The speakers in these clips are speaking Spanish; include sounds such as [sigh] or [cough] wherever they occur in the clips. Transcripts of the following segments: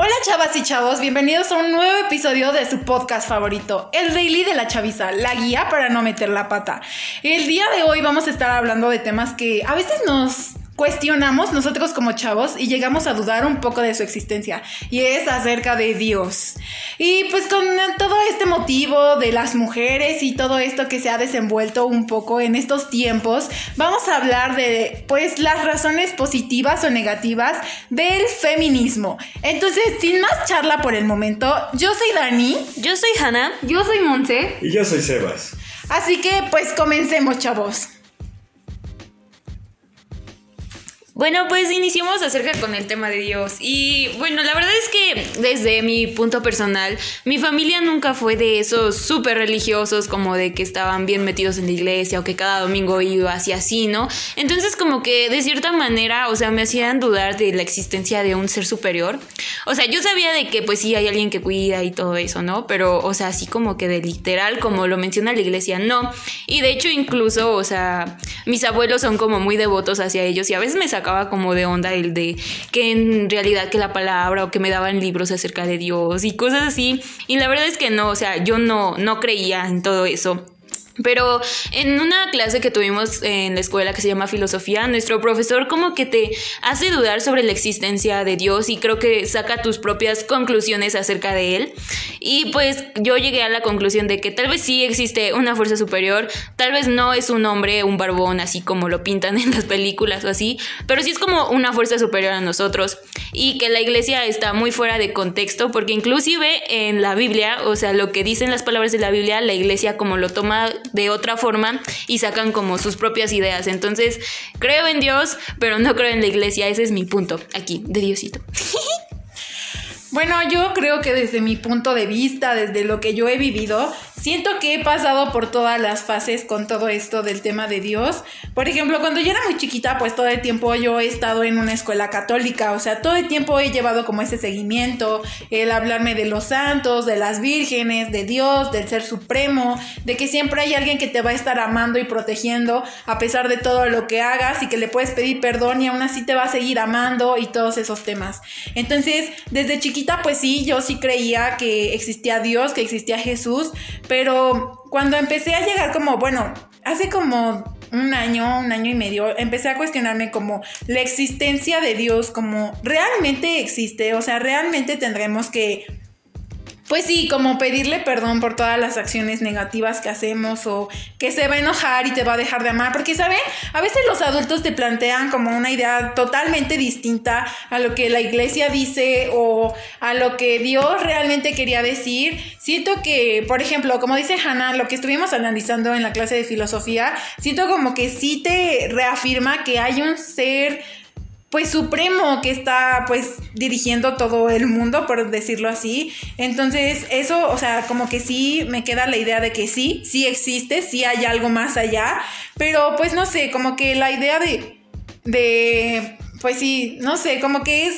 Hola chavas y chavos, bienvenidos a un nuevo episodio de su podcast favorito, el Daily de la Chaviza, la guía para no meter la pata. El día de hoy vamos a estar hablando de temas que a veces nos cuestionamos nosotros como chavos y llegamos a dudar un poco de su existencia y es acerca de Dios. Y pues con todo este motivo de las mujeres y todo esto que se ha desenvuelto un poco en estos tiempos, vamos a hablar de pues las razones positivas o negativas del feminismo. Entonces, sin más charla por el momento, yo soy Dani, yo soy Hannah, yo soy Monse y yo soy Sebas. Así que pues comencemos, chavos. Bueno, pues iniciamos acerca con el tema de Dios. Y bueno, la verdad es que desde mi punto personal, mi familia nunca fue de esos súper religiosos como de que estaban bien metidos en la iglesia o que cada domingo iba así así, ¿no? Entonces como que de cierta manera, o sea, me hacían dudar de la existencia de un ser superior. O sea, yo sabía de que pues sí hay alguien que cuida y todo eso, ¿no? Pero, o sea, así como que de literal, como lo menciona la iglesia, no. Y de hecho incluso, o sea, mis abuelos son como muy devotos hacia ellos y a veces me sacan como de onda el de que en realidad que la palabra o que me daban libros acerca de Dios y cosas así. Y la verdad es que no, o sea, yo no, no creía en todo eso. Pero en una clase que tuvimos en la escuela que se llama filosofía, nuestro profesor como que te hace dudar sobre la existencia de Dios y creo que saca tus propias conclusiones acerca de él. Y pues yo llegué a la conclusión de que tal vez sí existe una fuerza superior, tal vez no es un hombre, un barbón así como lo pintan en las películas o así, pero sí es como una fuerza superior a nosotros y que la iglesia está muy fuera de contexto porque inclusive en la Biblia, o sea, lo que dicen las palabras de la Biblia, la iglesia como lo toma de otra forma y sacan como sus propias ideas. Entonces, creo en Dios, pero no creo en la iglesia. Ese es mi punto aquí, de Diosito. Bueno, yo creo que desde mi punto de vista, desde lo que yo he vivido, siento que he pasado por todas las fases con todo esto del tema de Dios. Por ejemplo, cuando yo era muy chiquita, pues todo el tiempo yo he estado en una escuela católica, o sea, todo el tiempo he llevado como ese seguimiento, el hablarme de los santos, de las vírgenes, de Dios, del ser supremo, de que siempre hay alguien que te va a estar amando y protegiendo a pesar de todo lo que hagas y que le puedes pedir perdón y aún así te va a seguir amando y todos esos temas. Entonces, desde chiquita pues sí, yo sí creía que existía Dios, que existía Jesús, pero cuando empecé a llegar como, bueno, hace como un año, un año y medio, empecé a cuestionarme como la existencia de Dios, como realmente existe, o sea, realmente tendremos que pues sí, como pedirle perdón por todas las acciones negativas que hacemos o que se va a enojar y te va a dejar de amar, porque saben, a veces los adultos te plantean como una idea totalmente distinta a lo que la iglesia dice o a lo que Dios realmente quería decir. Siento que, por ejemplo, como dice Hannah, lo que estuvimos analizando en la clase de filosofía, siento como que sí te reafirma que hay un ser pues supremo que está pues dirigiendo todo el mundo, por decirlo así. Entonces, eso, o sea, como que sí me queda la idea de que sí, sí existe, sí hay algo más allá, pero pues no sé, como que la idea de, de, pues sí, no sé, como que es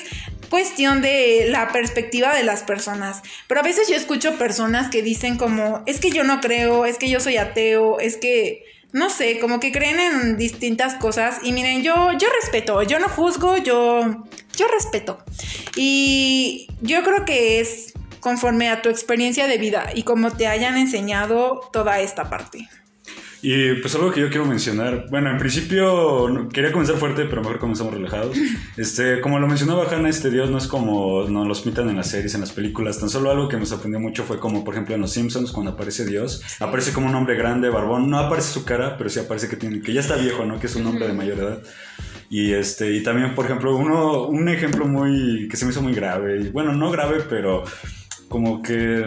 cuestión de la perspectiva de las personas. Pero a veces yo escucho personas que dicen como, es que yo no creo, es que yo soy ateo, es que no sé, como que creen en distintas cosas. Y miren, yo, yo respeto, yo no juzgo, yo, yo respeto. Y yo creo que es conforme a tu experiencia de vida y como te hayan enseñado toda esta parte. Y pues algo que yo quiero mencionar, bueno, en principio quería comenzar fuerte, pero mejor comenzamos relajados. [laughs] Este, como lo mencionaba Hannah, este Dios no es como nos los pintan en las series, en las películas. Tan solo algo que me sorprendió mucho fue como, por ejemplo, en Los Simpsons, cuando aparece Dios, aparece como un hombre grande, barbón. No aparece su cara, pero sí aparece que tiene, que ya está viejo, ¿no? Que es un hombre de mayor edad. Y este, y también, por ejemplo, uno, un ejemplo muy, que se me hizo muy grave, y bueno, no grave, pero como que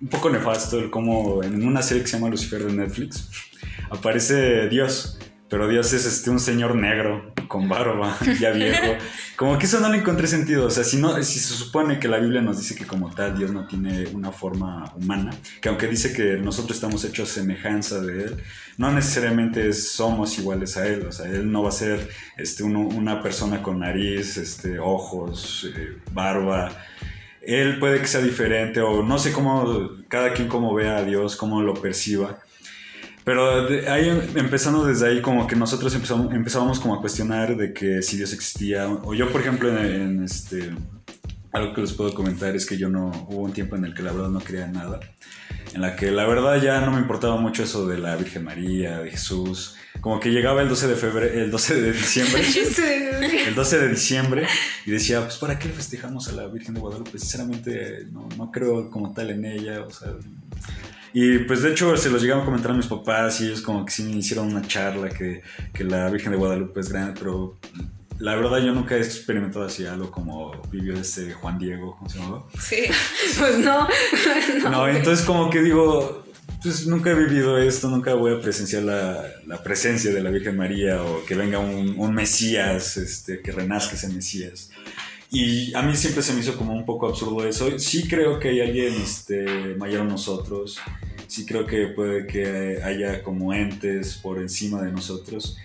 un poco nefasto, como en una serie que se llama Lucifer de Netflix aparece Dios, pero Dios es este, un señor negro con barba, [laughs] ya viejo. Como que eso no le encontré sentido. O sea, si, no, si se supone que la Biblia nos dice que como tal Dios no tiene una forma humana, que aunque dice que nosotros estamos hechos semejanza de Él, no necesariamente somos iguales a Él. O sea, Él no va a ser este, una persona con nariz, este, ojos, eh, barba. Él puede que sea diferente o no sé cómo, cada quien cómo vea a Dios, cómo lo perciba. Pero ahí, empezando desde ahí, como que nosotros empezamos, empezábamos como a cuestionar de que si Dios existía. O yo, por ejemplo, en, este, algo que les puedo comentar es que yo no, hubo un tiempo en el que la verdad no creía en nada, en la que la verdad ya no me importaba mucho eso de la Virgen María, de Jesús, como que llegaba el 12 de febrero, el 12 de diciembre, [laughs] el 12 de diciembre y decía, pues ¿para qué le festejamos a la Virgen de Guadalupe? Sinceramente no, no creo como tal en ella, o sea... Y pues de hecho se los llegaban a comentar a mis papás y ellos como que sí me hicieron una charla que, que la Virgen de Guadalupe es grande, pero la verdad yo nunca he experimentado así algo como vivió este Juan Diego, ¿cómo se llamaba? Sí, [laughs] pues [laughs] no. No, entonces como que digo, pues nunca he vivido esto, nunca voy a presenciar la, la presencia de la Virgen María o que venga un, un, Mesías, este, que renazca ese Mesías. Y a mí siempre se me hizo como un poco absurdo eso. Sí creo que hay alguien este, mayor a nosotros, sí creo que puede que haya como entes por encima de nosotros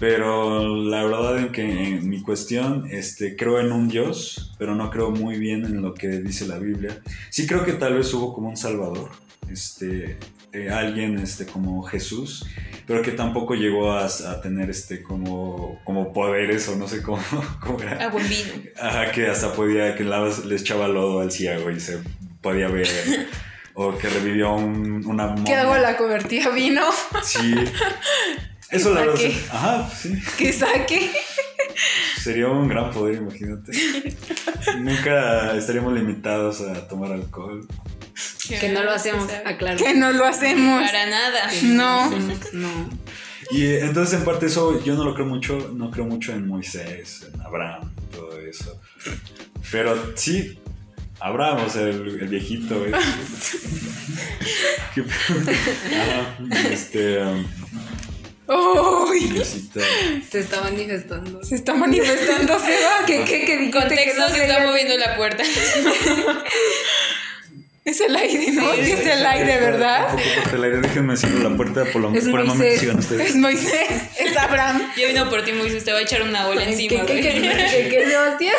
pero la verdad en que en mi cuestión, este, creo en un Dios, pero no creo muy bien en lo que dice la Biblia. Sí creo que tal vez hubo como un Salvador, este, eh, alguien este, como Jesús, pero que tampoco llegó a, a, tener este, como, como poderes o no sé cómo, [laughs] cómo era. A buen vino. Ajá, que hasta podía, que le echaba lodo al ciego y se podía ver. [laughs] o que revivió un, una momia. Que agua la convertía a vino. Sí. [laughs] Eso la verdad. Ajá, sí. Que saque. Sería un gran poder, imagínate. Nunca estaríamos limitados a tomar alcohol. Que no lo hacemos, aclaro. Que no lo hacemos. Para nada. No. No. Y entonces en parte eso yo no lo creo mucho, no creo mucho en Moisés, en Abraham, todo eso. Pero sí, Abraham, o sea, el, el viejito. ¿eh? [laughs] este, um, ¡Uy! Se está manifestando. Se está manifestando, Seba. ¿Qué, qué, qué Contexto, se está moviendo la puerta. [laughs] Es el aire, ¿no? Sí, es el aire, ¿verdad? Por el aire, déjenme cierro la puerta por, lo, es por el momento sigan ustedes. Es Moisés, es Abraham. Yo vino por ti, Moisés, te va a echar una bola encima. ¿Qué, qué, qué, qué, qué, Sebastián?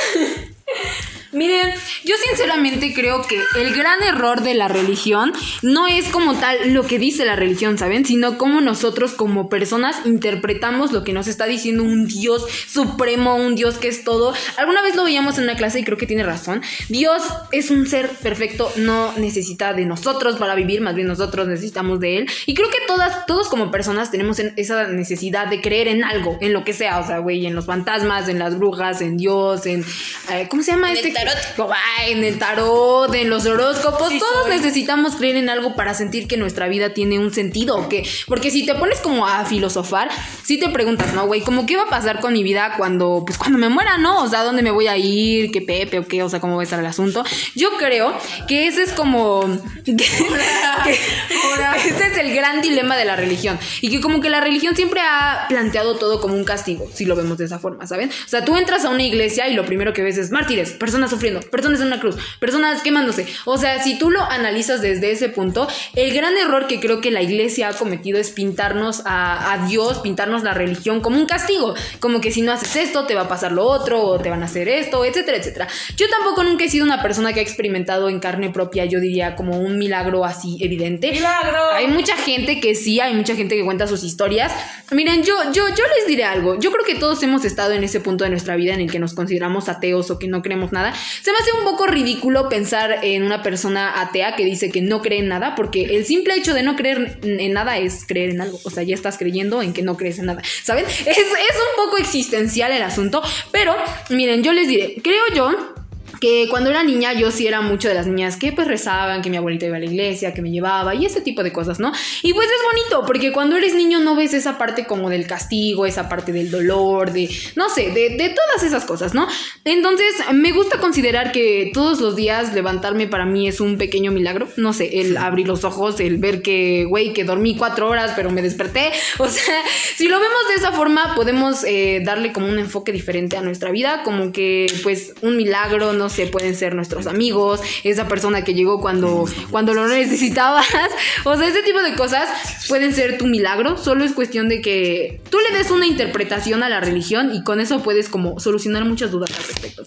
Miren, yo sinceramente creo que el gran error de la religión no es como tal lo que dice la religión, ¿saben? Sino cómo nosotros como personas interpretamos lo que nos está diciendo un Dios supremo, un Dios que es todo. Alguna vez lo veíamos en una clase y creo que tiene razón. Dios es un ser perfecto, no necesita de nosotros para vivir, más bien nosotros necesitamos de Él. Y creo que todas, todos como personas tenemos esa necesidad de creer en algo, en lo que sea, o sea, güey, en los fantasmas, en las brujas, en Dios, en... Eh, ¿Cómo se llama este? Tarot. en el tarot, en los horóscopos. Sí, todos soy. necesitamos creer en algo para sentir que nuestra vida tiene un sentido. ¿o qué? Porque si te pones como a filosofar, si te preguntas, ¿no, güey? ¿Cómo qué va a pasar con mi vida cuando, pues cuando me muera, ¿no? O sea, ¿dónde me voy a ir? ¿Qué Pepe o qué? O sea, ¿cómo va a estar el asunto? Yo creo que ese es como... [laughs] que, que [laughs] ese es el gran dilema de la religión. Y que como que la religión siempre ha planteado todo como un castigo, si lo vemos de esa forma, ¿saben? O sea, tú entras a una iglesia y lo primero que ves es mártires, personas sufriendo, personas en una cruz, personas quemándose. O sea, si tú lo analizas desde ese punto, el gran error que creo que la iglesia ha cometido es pintarnos a, a, Dios, pintarnos la religión como un castigo. Como que si no haces esto, te va a pasar lo otro, o te van a hacer esto, etcétera, etcétera. Yo tampoco nunca he sido una persona que ha experimentado en carne propia, yo diría, como un milagro así evidente. ¡Milagro! Hay mucha gente que sí, hay mucha gente que cuenta sus historias. Miren, yo, yo, yo les diré algo. Yo creo que todos hemos estado en ese punto de nuestra vida en el que nos consideramos ateos o que no creemos nada. Se me hace un poco ridículo pensar en una persona atea que dice que no cree en nada, porque el simple hecho de no creer en nada es creer en algo. O sea, ya estás creyendo en que no crees en nada. ¿Saben? Es, es un poco existencial el asunto, pero miren, yo les diré, creo yo que cuando era niña yo sí era mucho de las niñas que pues rezaban, que mi abuelita iba a la iglesia, que me llevaba y ese tipo de cosas, ¿no? Y pues es bonito, porque cuando eres niño no ves esa parte como del castigo, esa parte del dolor, de, no sé, de, de todas esas cosas, ¿no? Entonces me gusta considerar que todos los días levantarme para mí es un pequeño milagro, no sé, el abrir los ojos, el ver que, güey, que dormí cuatro horas pero me desperté, [laughs] o sea, si lo vemos de esa forma podemos eh, darle como un enfoque diferente a nuestra vida, como que pues un milagro, no sé, pueden ser nuestros amigos, esa persona que llegó cuando, cuando lo necesitabas. [laughs] O sea, ese tipo de cosas pueden ser tu milagro. Solo es cuestión de que tú le des una interpretación a la religión y con eso puedes como solucionar muchas dudas al respecto.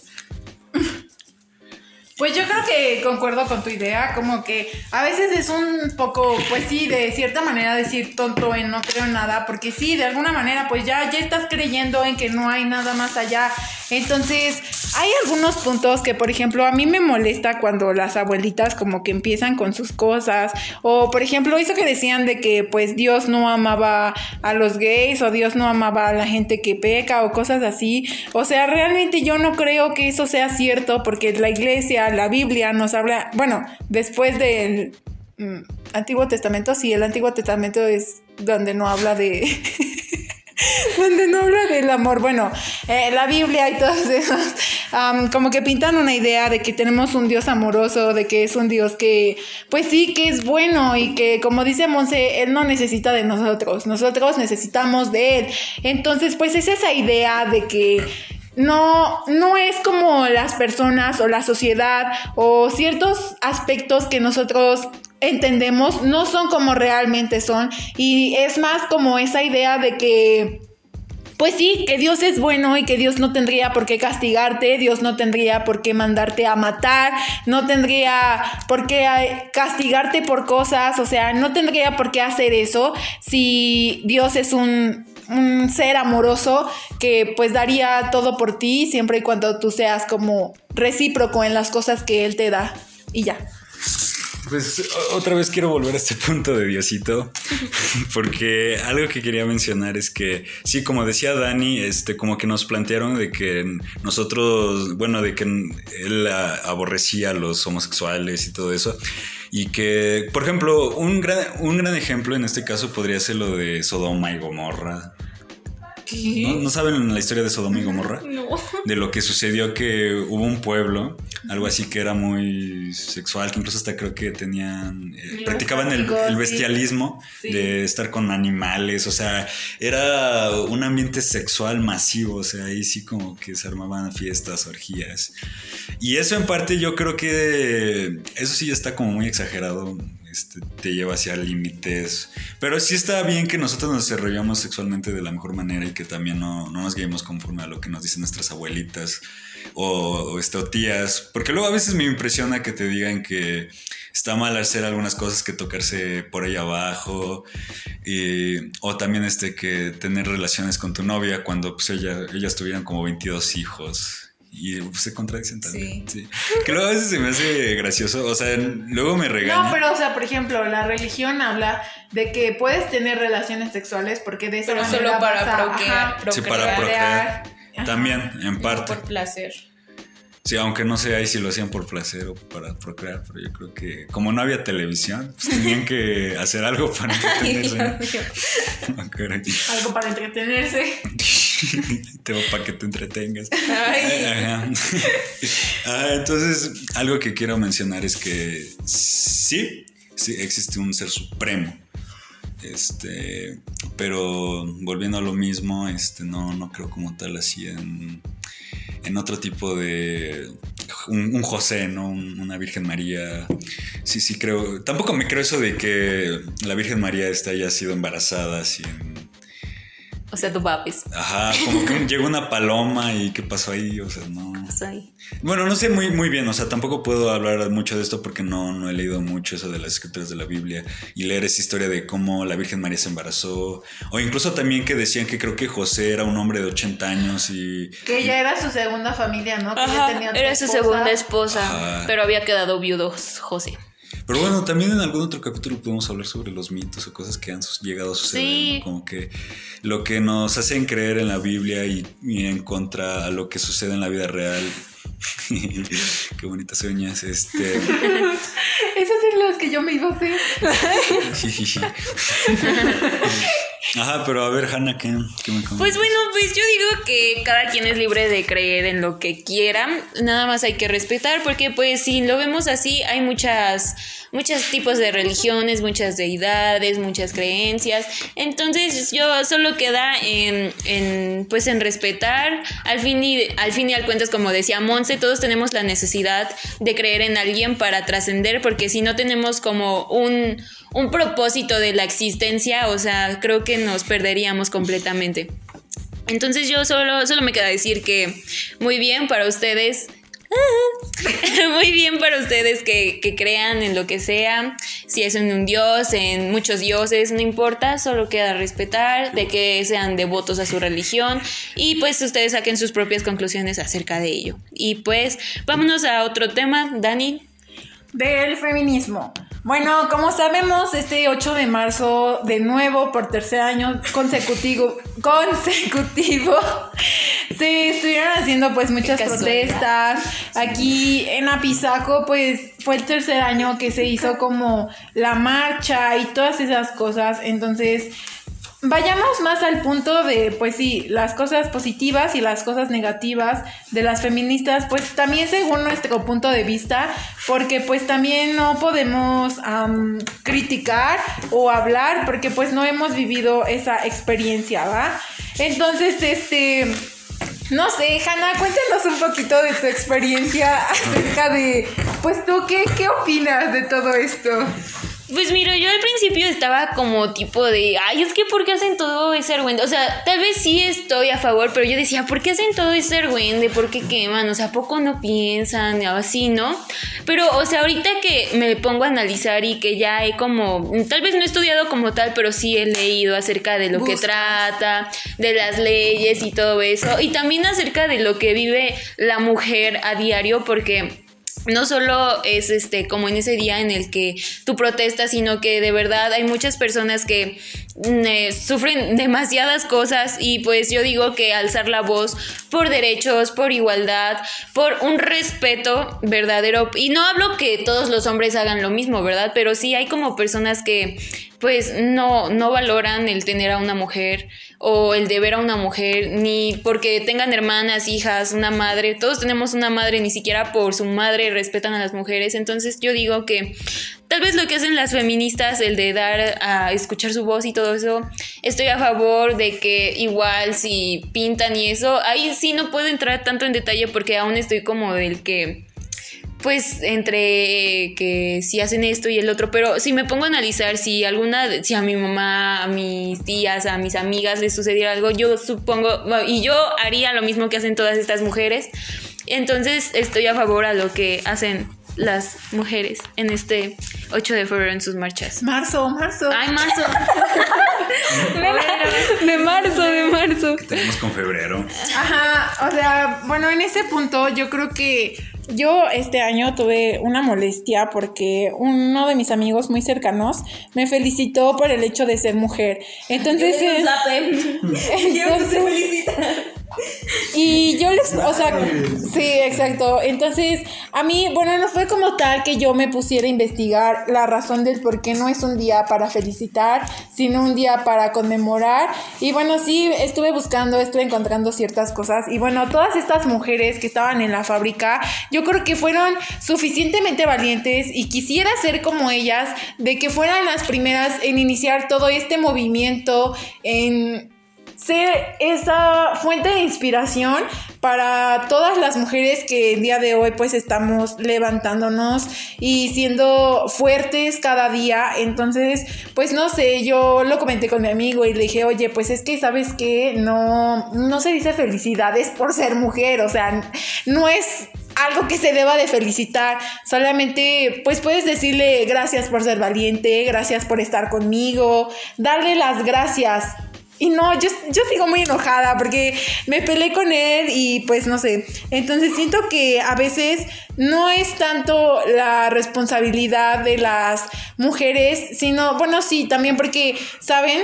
Pues yo creo que concuerdo con tu idea, como que a veces es un poco, pues sí, de cierta manera decir tonto en no creo en nada, porque sí, de alguna manera pues ya, ya estás creyendo en que no hay nada más allá. Entonces, hay algunos puntos que, por ejemplo, a mí me molesta cuando las abuelitas como que empiezan con sus cosas. O, por ejemplo, eso que decían de que pues Dios no amaba a los gays o Dios no amaba a la gente que peca o cosas así. O sea, realmente yo no creo que eso sea cierto porque la iglesia, la Biblia nos habla, bueno, después del mm, Antiguo Testamento, sí, el Antiguo Testamento es donde no habla de... [laughs] [laughs] donde no habla del amor. Bueno, eh, la Biblia y todos esos, como que pintan una idea de que tenemos un Dios amoroso, de que es un Dios que, pues sí, que es bueno y que, como dice Monse, Él no necesita de nosotros, nosotros necesitamos de Él. Entonces, pues es esa idea de que no, no es como las personas o la sociedad o ciertos aspectos que nosotros entendemos no son como realmente son y es más como esa idea de que pues sí, que Dios es bueno y que Dios no tendría por qué castigarte, Dios no tendría por qué mandarte a matar, no tendría por qué eh, castigarte por cosas, o sea, no tendría por qué hacer eso si Dios es un, un ser amoroso que pues daría todo por ti siempre y cuando tú seas como recíproco en las cosas que Él te da y ya. Pues otra vez quiero volver a este [laughs] punto de Diosito, [laughs] porque algo que quería mencionar es que, sí, como decía Dani, este, como que nos plantearon de que nosotros, bueno, de que él aborrecía a los homosexuales y todo eso, y que, por ejemplo, un gran, un gran ejemplo en este caso podría ser lo de Sodoma y Gomorra. ¿No, saben la historia de Sodoma y Gomorra? No. De lo que sucedió que hubo un pueblo, algo así que era muy sexual, que incluso hasta creo que tenían, eh, practicaban el, bestialismo de estar con animales, o sea, era un ambiente sexual masivo, o sea, ahí sí como que se armaban fiestas, orgías. Y eso en parte yo creo que, eso sí ya está como muy exagerado este, te lleva hacia límites. Pero sí está bien que nosotros nos desarrollamos sexualmente de la mejor manera y que también no, nos guiemos conforme a lo que nos dicen nuestras abuelitas o, este, tías. Porque luego a veces me impresiona que te digan que está mal hacer algunas cosas que tocarse por ahí abajo. o también este, que tener relaciones con tu novia cuando pues, ella, ellas tuvieran como 22 hijos y se contradicen también. Sí. Que luego a veces se me hace gracioso, o sea, luego me regañan. No, pero o sea, por ejemplo, la religión habla de que puedes tener relaciones sexuales porque de esa pero solo para procrear, Sí, para procrear. También, en parte. Por placer. Sí, aunque no sé ahí si lo hacían por placer o para procrear, pero yo creo que como no había televisión, pues tenían que [laughs] hacer algo para entretenerse. [laughs] algo para entretenerse. [laughs] Tengo para que te entretengas. Ah, entonces, algo que quiero mencionar es que sí, sí existe un ser supremo. Este, pero volviendo a lo mismo, este, no, no creo como tal así en, en otro tipo de un, José, ¿no? una Virgen María. Sí, sí creo. Tampoco me creo eso de que la Virgen María está haya sido embarazada en o sea, tu papis. Ajá, como que llegó una paloma y qué pasó ahí, o sea, no. Pasó ahí. Bueno, no sé muy, muy bien, o sea, tampoco puedo hablar mucho de esto porque no, no he leído mucho eso de las escrituras de la Biblia y leer esa historia de cómo la Virgen María se embarazó, o incluso también que decían que creo que José era un hombre de 80 años y... Que ella era su segunda familia, ¿no? Que Ajá, tenía era su segunda esposa, pero había quedado viudo José. Pero bueno, también en algún otro capítulo podemos hablar sobre los mitos o cosas que han llegado a suceder, como que lo que nos hacen creer en la Biblia y, en contra a lo que sucede en la vida real. [laughs] Qué bonitas uñas, este. [laughs] Esas son las que yo me iba a hacer. [laughs] Ajá, pero a ver, Hanna, ¿qué, qué me Pues bueno, pues yo digo que cada quien es libre de creer en lo que quiera. Nada más hay que respetar, porque pues si lo vemos así, hay muchas muchos tipos de religiones, muchas deidades, muchas creencias. Entonces yo solo queda en, pues en respetar. Al fin, y, al fin y al cuentas, como decía Monse, todos tenemos la necesidad de creer en alguien para trascender, porque si no tenemos como un, un propósito de la existencia, o sea, creo que nos perderíamos completamente. Entonces yo solo, solo me queda decir que muy bien para ustedes. [laughs] Muy bien para ustedes que, crean en lo que sea, si es en un dios, en muchos dioses, no importa, solo queda respetar, de que sean devotos a su religión y pues ustedes saquen sus propias conclusiones acerca de ello. Y pues vámonos a otro tema, Dani. Del feminismo. Bueno, como sabemos, este 8 de marzo, de nuevo, por tercer año consecutivo, [laughs] consecutivo, [laughs] se estuvieron haciendo pues muchas protestas. Aquí en Apizaco, pues fue el tercer año que se hizo como la marcha y todas esas cosas. Entonces, vayamos más al punto de, pues sí, las cosas positivas y las cosas negativas de las feministas, pues también según nuestro punto de vista, porque pues también no podemos criticar o hablar porque pues no hemos vivido esa experiencia, ¿va? Entonces, este... No sé, Hanna, cuéntanos un poquito de tu experiencia [laughs] acerca de, pues tú, ¿qué, qué opinas de todo esto? Pues mira, yo al principio estaba como tipo de, ay, es que ¿por qué hacen todo ese argüende? O sea, tal vez sí estoy a favor, pero yo decía, ¿por qué hacen todo ese argüende? ¿Por qué queman? O sea, ¿a poco no piensan? Así, ¿no? Pero, o sea, ahorita que me pongo a analizar y que ya he como, tal vez no he estudiado como tal, pero sí he leído acerca de lo que trata, de las leyes y todo eso, y también acerca de lo que vive la mujer a diario, porque no solo es este como en ese día en el que tú protestas, sino que de verdad hay muchas personas que mm, eh, sufren [laughs] demasiadas cosas y pues yo digo que alzar la voz por derechos, por igualdad, por un respeto verdadero y no hablo que todos los hombres hagan lo mismo, ¿verdad? Pero sí hay como personas que pues no no valoran el tener a una mujer o el deber a una mujer, ni porque tengan hermanas, hijas, una madre, todos tenemos una madre, ni siquiera por su madre respetan a las mujeres, entonces yo digo que tal vez lo que hacen las feministas, el de dar a escuchar su voz y todo eso, estoy a favor de que igual si pintan y eso, ahí sí no puedo entrar tanto en detalle porque aún estoy como del que pues entre que si hacen esto y el otro, pero si me pongo a analizar si alguna, si a mi mamá, a mis tías, a mis amigas les sucediera algo, yo supongo, y yo haría lo mismo que hacen todas estas mujeres, entonces estoy a favor a lo que hacen las mujeres en este 8 de febrero en sus marchas. Marzo, marzo. Ay, marzo. [laughs] de marzo, de marzo. Tenemos con febrero. Ajá, o sea, bueno, en ese punto yo creo que yo este año tuve una molestia porque uno de mis amigos muy cercanos me felicitó por el hecho de ser mujer. Entonces, [laughs] entonces [laughs] y yo les, o sea, sí, exacto. Entonces, a mí, bueno, no fue como tal que yo me pusiera a investigar la razón del por qué no es un día para felicitar, sino un día para conmemorar. Y bueno, sí, estuve buscando, estuve encontrando ciertas cosas. Y bueno, todas estas mujeres que estaban en la fábrica, yo creo que fueron suficientemente valientes y quisiera ser como ellas, de que fueran las primeras en iniciar todo este movimiento, en ser esa fuente de inspiración para todas las mujeres que el día de hoy pues estamos levantándonos y siendo fuertes cada día. Entonces, pues no sé, yo lo comenté con mi amigo y le dije, oye, pues es que sabes que no, no se dice felicidades por ser mujer, o sea, no es algo que se deba de felicitar. Solamente, pues puedes decirle gracias por ser valiente, gracias por estar conmigo, darle las gracias y no, yo, yo sigo muy enojada porque me peleé con él y pues no sé. Entonces siento que a veces no es tanto la responsabilidad de las mujeres, sino, bueno, sí, también porque, ¿saben?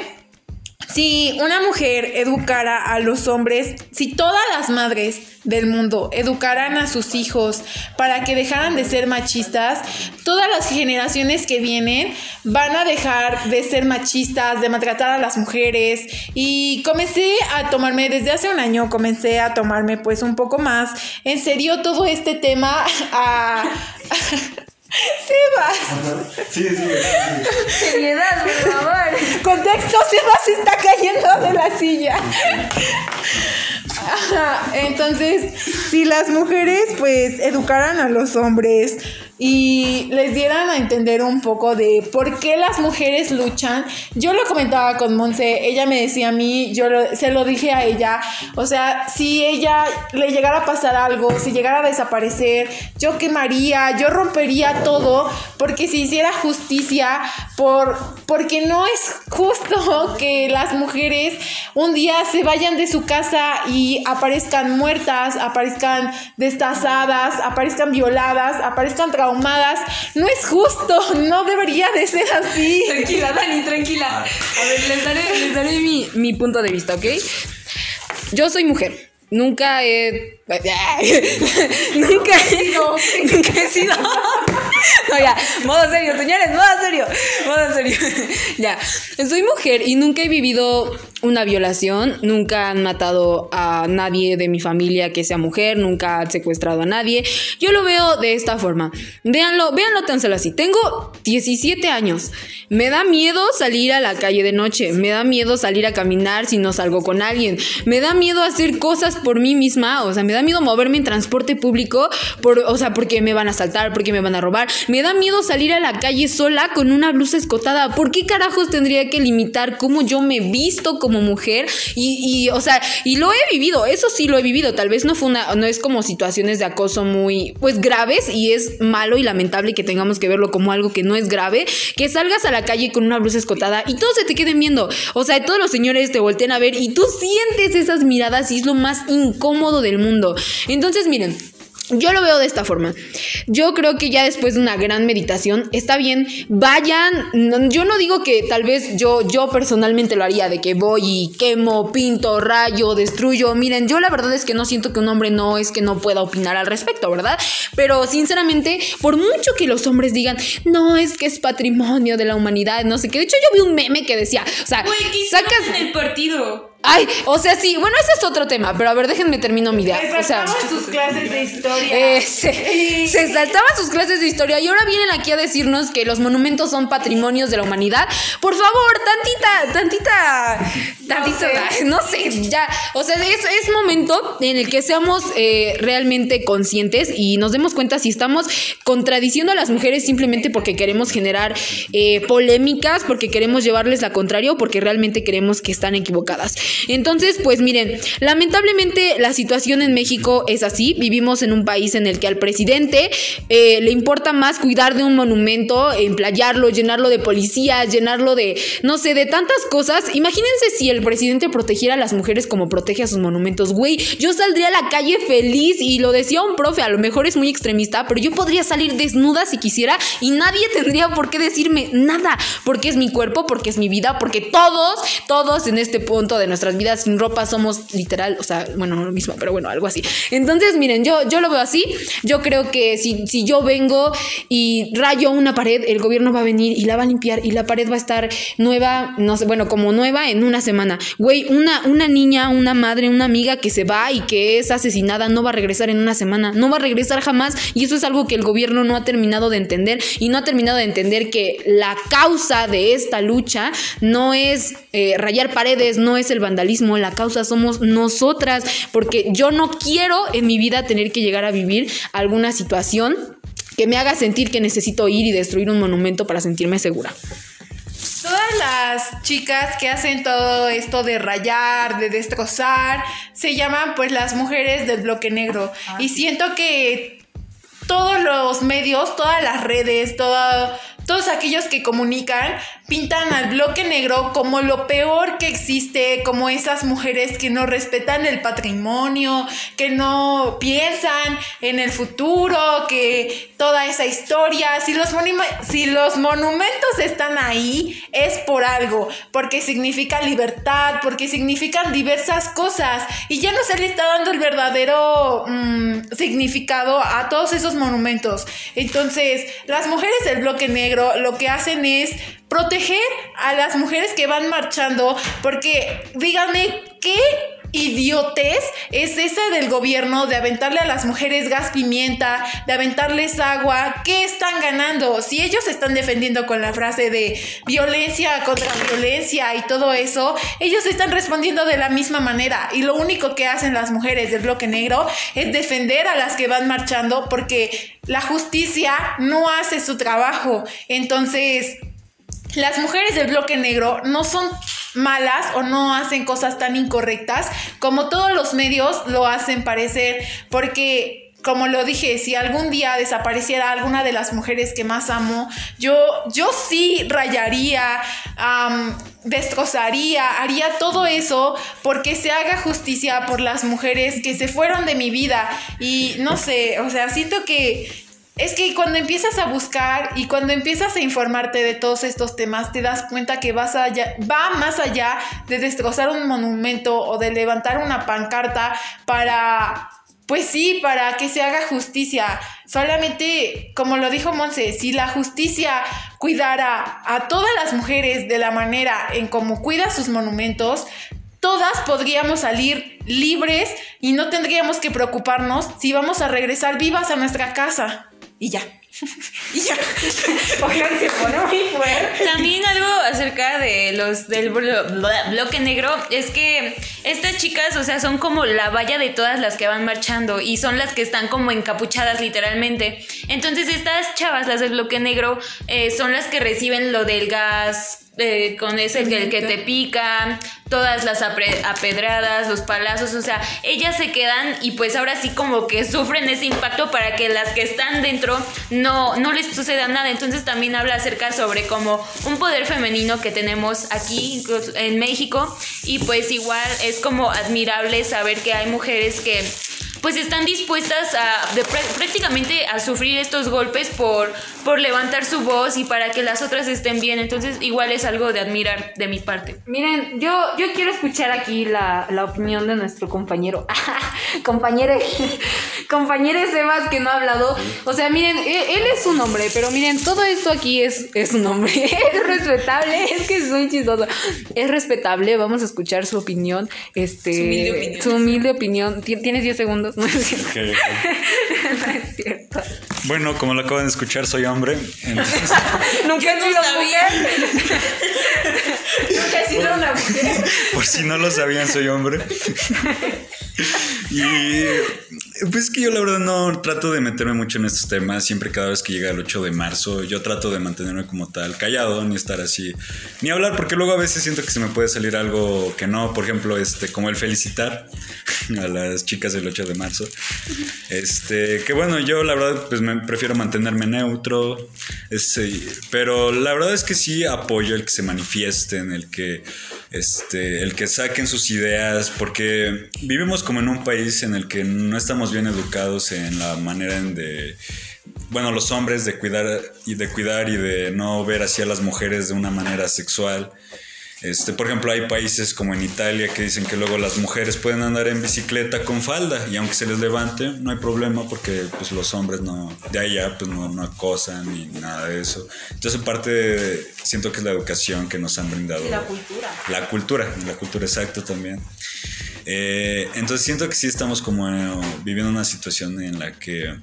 Si una mujer educara a los hombres, si todas las madres del mundo educaran a sus hijos para que dejaran de ser machistas, todas las generaciones que vienen van a dejar de ser machistas, de maltratar a las mujeres. Y comencé a tomarme, desde hace un año, comencé a tomarme pues un poco más en serio todo este tema a... Sebas. Sí, sí, sí. Seriedad, por favor. Contexto, Sebas se está cayendo de la silla. Entonces, si las mujeres pues educaran a los hombres y les dieran a entender un poco de por qué las mujeres luchan. Yo lo comentaba con Monse, ella me decía a mí, yo se lo dije a ella, o sea, si ella le llegara a pasar algo, si llegara a desaparecer, yo quemaría, yo rompería todo, porque si hiciera justicia, por, porque no es justo [laughs] que las mujeres un día se vayan de su casa y aparezcan muertas, aparezcan destazadas, aparezcan violadas, aparezcan traumadas. No es justo, no debería de ser así. Tranquila, Dani, tranquila. A ver, les daré, les daré mi, mi punto de vista, ¿ok? Yo soy mujer. Nunca he. [laughs] nunca he. nunca he sido. no, ya, modo serio, señores, modo serio. Modo serio. [laughs] ya. Soy mujer y nunca he vivido una violación, nunca han matado a nadie de mi familia que sea mujer, nunca han secuestrado a nadie. Yo lo veo de esta forma. Véanlo, véanlo tan solo así. Tengo 17 años. Me da miedo salir a la calle de noche. Me da miedo salir a caminar si no salgo con alguien. Me da miedo hacer cosas por mí misma. O sea, me da miedo moverme en transporte público. Por, o sea, porque me van a asaltar, porque me van a robar. Me da miedo salir a la calle sola con una blusa escotada. ¿Por qué carajos tendría que limitar cómo yo me visto? Mujer y, o sea, y lo he vivido, eso sí lo he vivido, tal vez no fue una, no es como situaciones de acoso muy, pues graves y es malo y lamentable que tengamos que verlo como algo que no es grave, que salgas a la calle con una blusa escotada y todos se te queden viendo, o sea, todos los señores te voltean a ver y tú sientes esas miradas y es lo más incómodo del mundo. Entonces, miren, yo lo veo de esta forma. Yo creo que ya después de una gran meditación, está bien, vayan, yo no digo que tal vez yo, yo personalmente lo haría, de que voy y quemo, pinto, rayo, destruyo. Miren, yo la verdad es que no siento que un hombre no es que no pueda opinar al respecto, ¿verdad? Pero sinceramente, por mucho que los hombres digan, no, es que es patrimonio de la humanidad, no sé qué. De hecho, yo vi un meme que decía, o sea, sacas en el partido. Ay, o sea, sí, bueno, ese es otro tema, pero a ver, déjenme termino mi idea. Se o sea, sus clases de historia. Eh, se, saltaban sus clases de historia y ahora vienen aquí a decirnos que los monumentos son patrimonios de la humanidad. Por favor, tantita, tantita, tantita, no sé, ya. O sea, es, es, momento en el que seamos eh, realmente conscientes y nos demos cuenta si estamos contradiciendo a las mujeres simplemente porque queremos generar eh, polémicas, porque queremos llevarles la contraria o porque realmente creemos que están equivocadas. Entonces, pues miren, lamentablemente la situación en México es así. Vivimos en un país en el que al presidente eh, le importa más cuidar de un monumento, emplayarlo, llenarlo de policías, llenarlo de, no sé, de tantas cosas. Imagínense si el presidente protegiera a las mujeres como protege a sus monumentos. Güey, yo saldría a la calle feliz y lo decía un profe, a lo mejor es muy extremista, pero yo podría salir desnuda si quisiera y nadie tendría por qué decirme nada, porque es mi cuerpo, porque es mi vida, porque todos, todos en este punto de nuestra nuestras vidas sin ropa somos literal, o sea, bueno, no lo mismo, pero bueno, algo así. Entonces, miren, yo, yo lo veo así. Yo creo que si, si yo vengo y rayo una pared, el gobierno va a venir y la va a limpiar y la pared va a estar nueva, no sé, bueno, como nueva en una semana. Güey, una, una niña, una madre, una amiga que se va y que es asesinada no va a regresar en una semana, no va a regresar jamás y eso es algo que el gobierno no ha terminado de entender y no ha terminado de entender que la causa de esta lucha no es eh, rayar paredes, no es el la causa somos nosotras, porque yo no quiero en mi vida tener que llegar a vivir alguna situación que me haga sentir que necesito ir y destruir un monumento para sentirme segura. Todas las chicas que hacen todo esto de rayar, de destrozar, se llaman pues las mujeres del bloque negro. Ah. Y siento que todos los medios, todas las redes, todos aquellos que comunican pintan al bloque negro como lo peor que existe, como esas mujeres que no respetan el patrimonio, que no piensan en el futuro, que toda esa historia, si los, monumentos están ahí, es por algo, porque significa libertad, porque significan diversas cosas, y ya no se le está dando el verdadero mm, significado a todos esos monumentos. Entonces, las mujeres del bloque negro lo que hacen es proteger a las mujeres que van marchando, porque díganme, ¿qué idiotez es esa del gobierno de aventarle a las mujeres gas pimienta, de aventarles agua. ¿Qué están ganando? Si ellos están defendiendo con la frase de violencia contra violencia y todo eso, ellos están respondiendo de la misma manera. Y lo único que hacen las mujeres del bloque negro es defender a las que van marchando porque la justicia no hace su trabajo. Entonces, las mujeres del bloque negro no son malas o no hacen cosas tan incorrectas como todos los medios lo hacen parecer, porque como lo dije, si algún día desapareciera alguna de las mujeres que más amo, yo, yo sí rayaría, destrozaría, haría todo eso porque se haga justicia por las mujeres que se fueron de mi vida. Y no sé, o sea, siento que es que cuando empiezas a buscar y cuando empiezas a informarte de todos estos temas, te das cuenta que vas allá, va más allá de destrozar un monumento o de levantar una pancarta para, pues sí, para que se haga justicia. Solamente, como lo dijo Monse, si la justicia cuidara a todas las mujeres de la manera en como cuida sus monumentos, todas podríamos salir libres y no tendríamos que preocuparnos si vamos a regresar vivas a nuestra casa y ya. [laughs] y ya. [laughs] Oigan, se pone muy fuerte. También algo acerca de los del bloque negro es que estas chicas, o sea, son como la valla de todas las que van marchando y son las que están como encapuchadas literalmente. Entonces estas chavas, las del bloque negro, eh, son las que reciben lo del gas eh, con ese que, que te pica, todas las apedradas, los palazos, o sea, ellas se quedan y pues ahora sí como que sufren ese impacto para que las que están dentro no, no les suceda nada. Entonces también habla acerca sobre como un poder femenino que tenemos aquí en México y pues igual es como admirable saber que hay mujeres que pues están dispuestas a prácticamente a sufrir estos golpes por, por levantar su voz y para que las otras estén bien. Entonces igual es algo de admirar de mi parte. Miren, yo, yo quiero escuchar aquí la, opinión de nuestro compañero. [laughs] compañero compañero [laughs] Sebas que no ha hablado. O sea, miren, e, él, es un hombre, pero miren, todo esto aquí es, es un hombre. [laughs] es respetable, es que es muy chistoso. Es respetable, vamos a escuchar su opinión. Este, su humilde opinión. Su humilde opinión. Tienes 10 segundos. [laughs] No es cierto. Bueno, como lo acaban de escuchar, soy hombre. [laughs] Nunca he sido mujer. [laughs] Nunca he sido una mujer. Por si no lo sabían, soy hombre. [laughs] y pues que yo la verdad no trato de meterme mucho en estos temas. Siempre cada vez que llega el 8 de marzo, yo trato de mantenerme como tal, callado, ni estar así, ni hablar, porque luego a veces siento que se me puede salir algo que no. Por ejemplo, este, como el felicitar a las chicas del 8 de marzo. Este, que bueno, yo la verdad pues me prefiero mantenerme neutro. Este, pero la verdad es que sí apoyo el que se manifiesten, el que este, el que saquen sus ideas, porque vivimos como en un país en el que no estamos bien educados en la manera en de, bueno, los hombres de cuidar y de cuidar y de no ver hacia las mujeres de una manera sexual. Este, por ejemplo, hay países como en Italia que dicen que luego las mujeres pueden andar en bicicleta con falda y aunque se les levante no hay problema porque pues los hombres no de allá pues no, no acosan ni nada de eso. Entonces parte siento que es la educación que nos han brindado. La cultura. La cultura, la cultura exacto también. Eh, entonces siento que sí estamos como eh, viviendo una situación en la que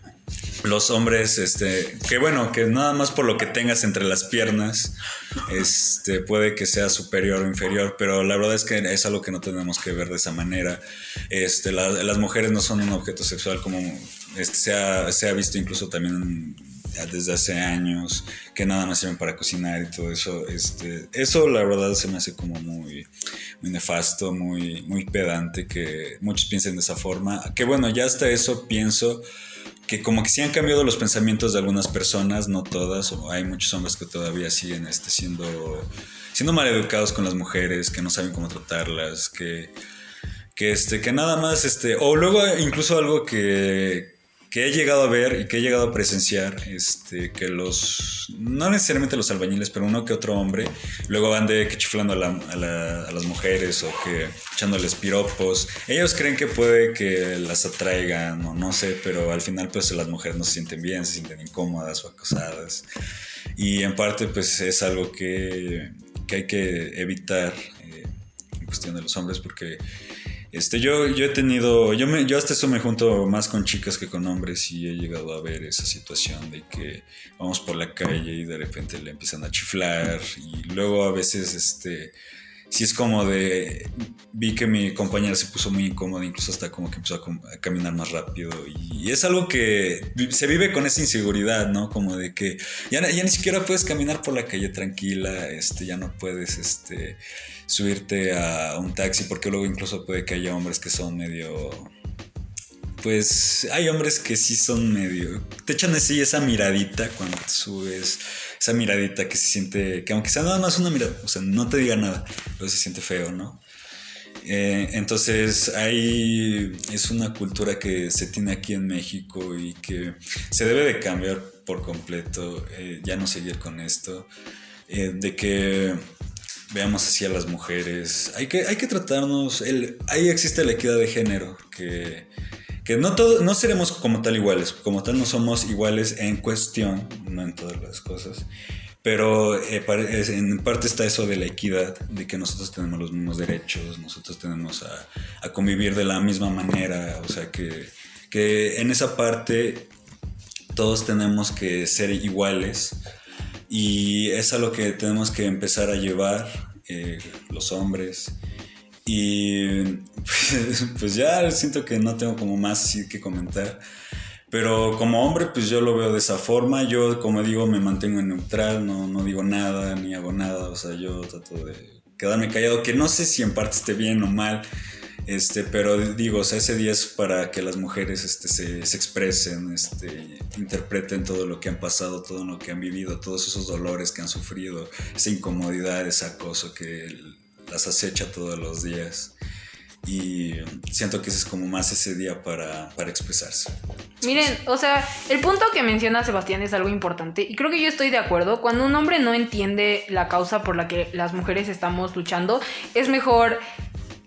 los hombres, este, que bueno, que nada más por lo que tengas entre las piernas, este, puede que sea superior o inferior, pero la verdad es que es algo que no tenemos que ver de esa manera. Este, las mujeres no son un objeto sexual como este, se, ha, se ha visto incluso también desde hace años, que nada más sirven para cocinar y todo eso. Este, eso la verdad se me hace como muy, muy nefasto, muy, muy pedante, que muchos piensen de esa forma. Que bueno, ya hasta eso pienso que como que sí han cambiado los pensamientos de algunas personas, no todas, o hay muchos hombres que todavía siguen este, siendo, siendo mal educados con las mujeres, que no saben cómo tratarlas, que, que, este, que nada más, este, o luego incluso algo que, que he llegado a ver y que he llegado a presenciar, este, que los, no necesariamente los albañiles, pero uno que otro hombre, luego van de que chiflando a, las mujeres o que echándoles piropos. Ellos creen que puede que las atraigan o no sé, pero al final pues las mujeres no se sienten bien, se sienten incómodas o acosadas. Y en parte pues es algo que, que hay que evitar eh, en cuestión de los hombres porque Este, yo, yo he tenido, yo, me, yo hasta eso me junto más con chicas que con hombres y he llegado a ver esa situación de que vamos por la calle y de repente le empiezan a chiflar y luego a veces, este, sí es como de, vi que mi compañera se puso muy incómoda, incluso hasta como que empezó a, caminar más rápido y, es algo que se vive con esa inseguridad, ¿no? Como de que ya, ya ni siquiera puedes caminar por la calle tranquila, este, ya no puedes, este subirte a un taxi, porque luego incluso puede que haya hombres que son medio... Pues hay hombres que sí son medio... Te echan así esa miradita cuando te subes, esa miradita que se siente, que aunque sea nada más una mirada, o sea, no te diga nada, pero se siente feo, ¿no? Eh, entonces ahí es una cultura que se tiene aquí en México y que se debe de cambiar por completo, eh, ya no seguir con esto, eh, de que veamos así a las mujeres. Hay que, hay que tratarnos. El, ahí existe la equidad de género, que, que no, todo, no seremos como tal iguales. Como tal no somos iguales en cuestión, no en todas las cosas. Pero eh, en parte está eso de la equidad, de que nosotros tenemos los mismos derechos, nosotros tenemos a, a convivir de la misma manera. O sea que, que en esa parte todos tenemos que ser iguales y es a lo que tenemos que empezar a llevar eh, los hombres. Y pues, [laughs] pues, ya siento que no tengo como más así que comentar. Pero como hombre, pues yo lo veo de esa forma. Yo, como digo, me mantengo en neutral, no, no digo nada ni hago nada. O sea, yo trato de quedarme callado, que no sé si en parte esté bien o mal. Este, pero digo, o sea, ese día es para que las mujeres este, se, se, expresen, este, interpreten todo lo que han pasado, todo lo que han vivido, todos esos dolores que han sufrido, esa incomodidad, ese acoso que las acecha todos los días. Y siento que ese es como más ese día para, para expresarse. Miren, o sea, el punto que menciona Sebastián es algo importante y creo que yo estoy de acuerdo. Cuando un hombre no entiende la causa por la que las mujeres estamos luchando, es mejor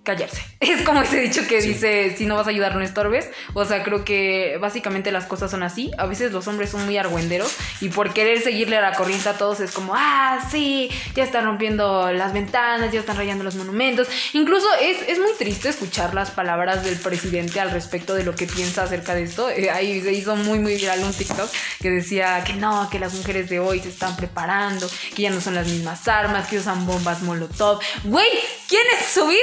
callarse. [laughs] Es como ese dicho que dice, si no vas a ayudar, no estorbes. O sea, creo que básicamente las cosas son así. A veces los hombres son muy argüenderos y por querer seguirle a la corriente a todos es como, ah, sí, ya están rompiendo las ventanas, ya están rayando los monumentos. Incluso es, es muy triste escuchar las palabras del presidente al respecto de lo que piensa acerca de esto. Eh, ahí se hizo muy, muy viral un TikTok que decía que no, que las mujeres de hoy se están preparando, que ya no son las mismas armas, que usan bombas molotov. Güey, ¿quién es su vida?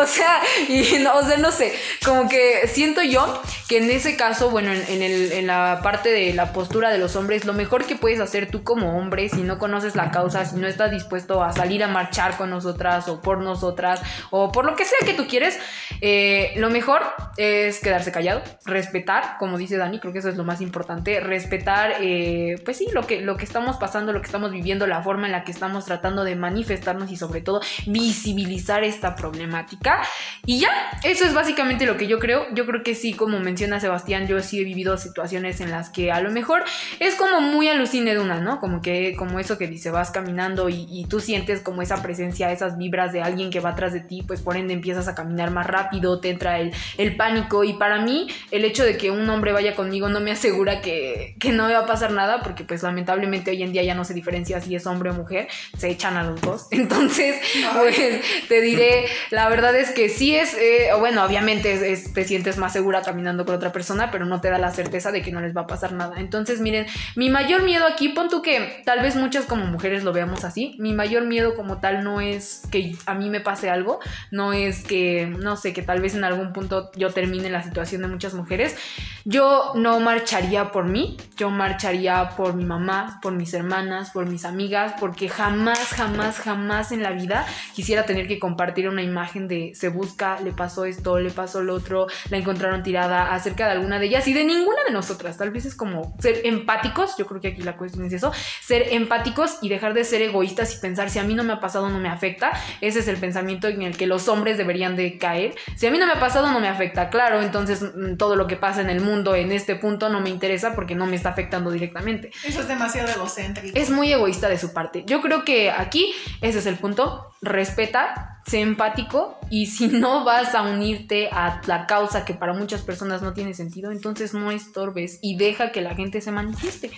[laughs] O sea, y no, o no sé, como que siento yo que en ese caso, bueno, en, el, en la parte de la postura de los hombres, lo mejor que puedes hacer tú como hombre, si no conoces la causa, si no estás dispuesto a salir a marchar con nosotras o por nosotras o por lo que sea que tú quieres, eh, lo mejor es quedarse callado, respetar, como dice Dani, creo que eso es lo más importante, respetar, eh, pues sí, lo que, lo que estamos pasando, lo que estamos viviendo, la forma en la que estamos tratando de manifestarnos y sobre todo visibilizar esta problemática. Y ya, eso es básicamente lo que yo creo. Yo creo que sí, como menciona Sebastián, yo sí he vivido situaciones en las que a lo mejor es como muy alucine de una, ¿no? Como que, como eso que dice, vas caminando y, tú sientes como esa presencia, esas vibras de alguien que va atrás de ti, pues por ende empiezas a caminar más rápido, te entra el, el pánico. Y para mí, el hecho de que un hombre vaya conmigo no me asegura que, que no me va a pasar nada, porque pues lamentablemente hoy en día ya no se diferencia si es hombre o mujer, se echan a los dos. [laughs] Entonces, pues te diré, la verdad es que sí es, eh, bueno, obviamente te sientes más segura caminando con otra persona, pero no te da la certeza de que no les va a pasar nada. Entonces, miren, mi mayor miedo aquí, pon tú que tal vez muchas como mujeres lo veamos así, mi mayor miedo como tal no es que a mí me pase algo, no es que, no sé, que tal vez en algún punto yo termine la situación de muchas mujeres. Yo no marcharía por mí, yo marcharía por mi mamá, por mis hermanas, por mis amigas, porque jamás, jamás, jamás en la vida quisiera tener que compartir una imagen de se busca, le pasó esto, le pasó lo otro, la encontraron tirada acerca de alguna de ellas y de ninguna de nosotras. Tal vez es como ser empáticos, yo creo que aquí la cuestión es eso, ser empáticos y dejar de ser egoístas y pensar si a mí no me ha pasado no me afecta. Ese es el pensamiento en el que los hombres deberían de caer. Si a mí no me ha pasado no me afecta, claro, entonces mm, todo lo que pasa en el mundo en este punto no me interesa porque no me está afectando directamente. Eso es demasiado egocéntrico. Es muy egoísta de su parte. Yo creo que aquí ese es el punto. Respeta, sé empático y [laughs] si no vas a unirte a la causa que para muchas personas no tiene sentido, entonces no estorbes y deja que la gente se manifieste.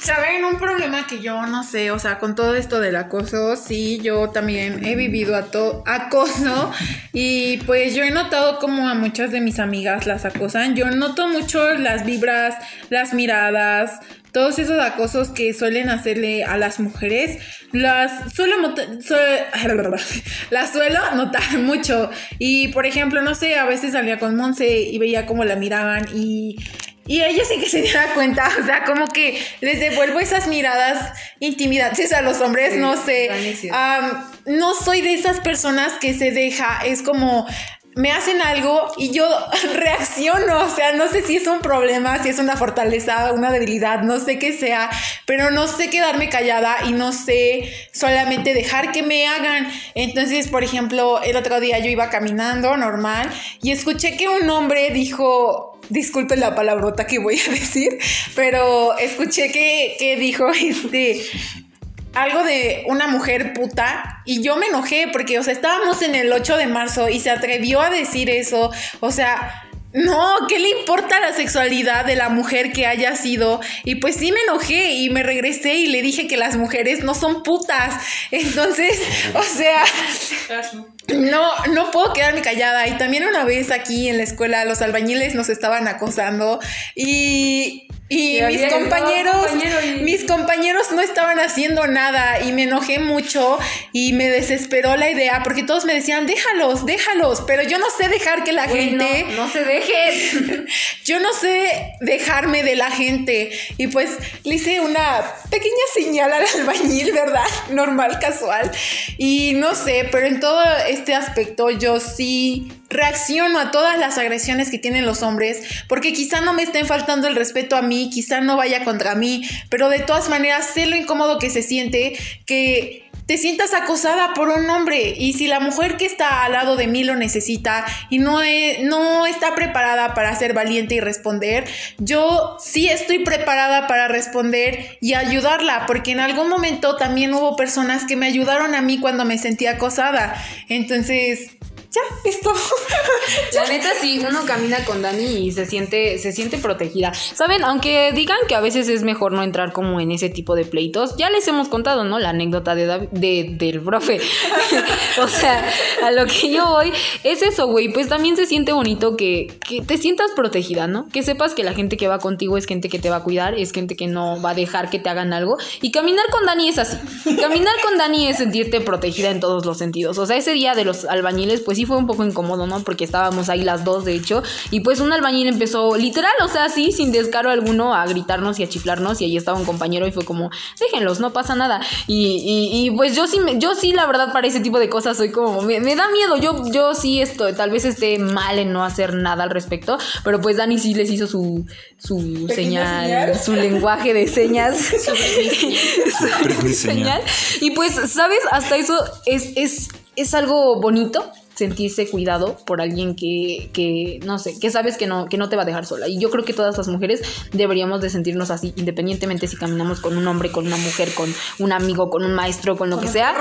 Saben, un problema que yo no sé, o sea, con todo esto del acoso, sí, yo también he vivido acoso y pues yo he notado como a muchas de mis amigas las acosan. Yo noto mucho las vibras, las miradas, todos esos acosos que suelen hacerle a las mujeres, las suelo, [laughs] las suelo notar [laughs] mucho. Y por ejemplo, no sé, a veces salía con Monse y veía cómo la miraban y y ella sí que se da cuenta, o sea, como que les devuelvo esas miradas intimidantes a los hombres, no sé. no soy de esas personas que se deja, es como me hacen algo y yo [laughs] reacciono, o sea, no sé si es un problema, si es una fortaleza, una debilidad, no sé qué sea, pero no sé quedarme callada y no sé solamente dejar que me hagan. Entonces, por ejemplo, el otro día yo iba caminando normal y escuché que un hombre dijo, disculpen la palabrota que voy a [laughs] decir, pero escuché que, dijo [laughs] este algo de una mujer puta y yo me enojé porque, o sea, estábamos en el 8 de marzo y se atrevió a decir eso, o sea, no, ¿qué le importa la sexualidad de la mujer que haya sido? Y pues sí me enojé y me regresé y le dije que las mujeres no son putas. [laughs] Entonces, o sea, no, no puedo quedarme callada. Y también una vez aquí en la escuela los albañiles nos estaban acosando y y, mis compañeros, mis compañeros no estaban haciendo nada y me enojé mucho y me desesperó la idea porque todos me decían, déjalos, déjalos, pero yo no sé dejar que la gente... No, no se deje. [laughs] yo no sé dejarme de la gente y pues le hice una pequeña señal al albañil, ¿verdad? [laughs] Normal, casual. Y no sé, pero en todo este aspecto yo sí reacciono a todas las agresiones que tienen los hombres, porque quizá no me estén faltando el respeto a mí, quizá no vaya contra mí, pero de todas maneras sé lo incómodo que se siente que te sientas acosada por un hombre y si la mujer que está al lado de mí lo necesita y no, no está preparada para ser valiente y responder, yo sí estoy preparada para responder y ayudarla, porque en algún momento también hubo personas que me ayudaron a mí cuando me sentía acosada. Entonces, ya, esto. [laughs] La neta sí, uno camina con Dani y se siente, se siente protegida. Saben, aunque digan que a veces es mejor no entrar como en ese tipo de pleitos, ya les hemos contado, ¿no? La anécdota de, de del profe. [laughs] [laughs] o sea, a lo que yo voy es eso, güey. Pues también se siente bonito que, que te sientas protegida, ¿no? Que sepas que la gente que va contigo es gente que te va a cuidar, es gente que no va a dejar que te hagan algo. Y caminar con Dani es así. Caminar con Dani es sentirte protegida en todos los sentidos. O sea, ese día de los albañiles, pues sí fue un poco incómodo, ¿no? Porque estábamos ahí las dos, de hecho, y pues un albañil empezó, literal, o sea, sí, sin descaro alguno, a gritarnos y a chiflarnos, y ahí estaba un compañero y fue como, déjenlos, no pasa nada. Y, y, pues yo sí, yo sí, la verdad, para ese tipo de cosas soy como, me, da miedo, yo, yo sí esto, tal vez esté mal en no hacer nada al respecto, pero pues Dani sí les hizo su, su señal, su lenguaje de señas. [laughs] su [laughs] señal. Y pues, ¿sabes? Hasta eso es, es, es algo bonito sentirse cuidado por alguien que, que, no sé, que sabes que no, que no te va a dejar sola. Y yo creo que todas las mujeres deberíamos de sentirnos así, independientemente si caminamos con un hombre, con una mujer, con un amigo, con un maestro, con lo que sea,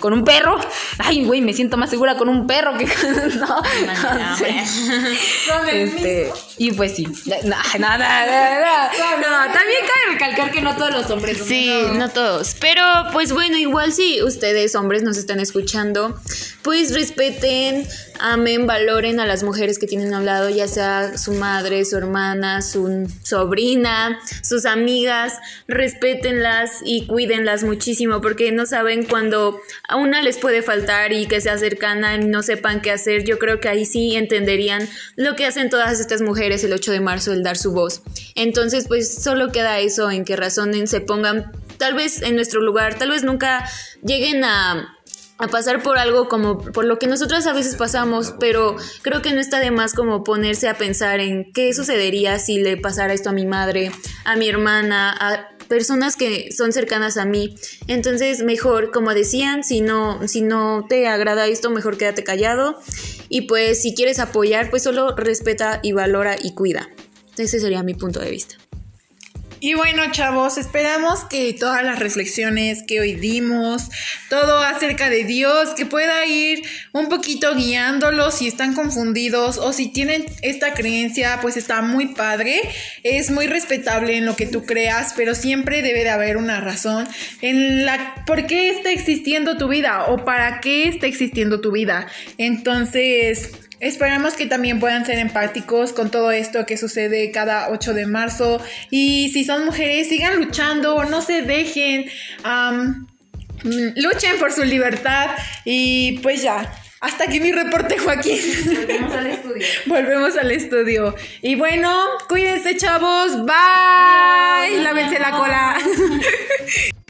con un perro. Ay, güey, me siento más segura con un perro que [laughs] con... No, no, [laughs] este, y pues sí, [laughs] nada, nada, no, también cabe recalcar que no todos los hombres. Sí, no todos. Pero pues bueno, igual si ustedes hombres nos están escuchando, pues respeten amen, valoren a las mujeres que tienen al lado, ya sea su madre, su hermana, su sobrina, sus amigas, respétenlas y cuídenlas muchísimo porque no saben cuando a una les puede faltar y que se acercan y no sepan qué hacer. Yo creo que ahí sí entenderían lo que hacen todas estas mujeres el 8 de marzo, el dar su voz. Entonces, pues solo queda eso en que razonen, se pongan tal vez en nuestro lugar, tal vez nunca lleguen a a pasar por algo como por lo que nosotros a veces pasamos, pero creo que no está de más como ponerse a pensar en qué sucedería si le pasara esto a mi madre, a mi hermana, a personas que son cercanas a mí. Entonces, mejor, como decían, si no si no te agrada esto, mejor quédate callado y pues si quieres apoyar, pues solo respeta y valora y cuida. Ese sería mi punto de vista. Y bueno, chavos, esperamos que todas las reflexiones que hoy dimos, todo acerca de Dios, que pueda ir un poquito guiándolos si están confundidos o si tienen esta creencia, pues está muy padre. Es muy respetable en lo que tú creas, pero siempre debe de haber una razón en la por qué está existiendo tu vida o para qué está existiendo tu vida. Entonces, Esperamos que también puedan ser empáticos con todo esto que sucede cada 8 de marzo. Y si son mujeres, sigan luchando, no se dejen, luchen por su libertad. Y pues ya, hasta aquí mi reporte, Joaquín. Volvemos al estudio. [laughs] Volvemos al estudio. Y bueno, cuídense, chavos. Bye. Lávense la cola. [laughs]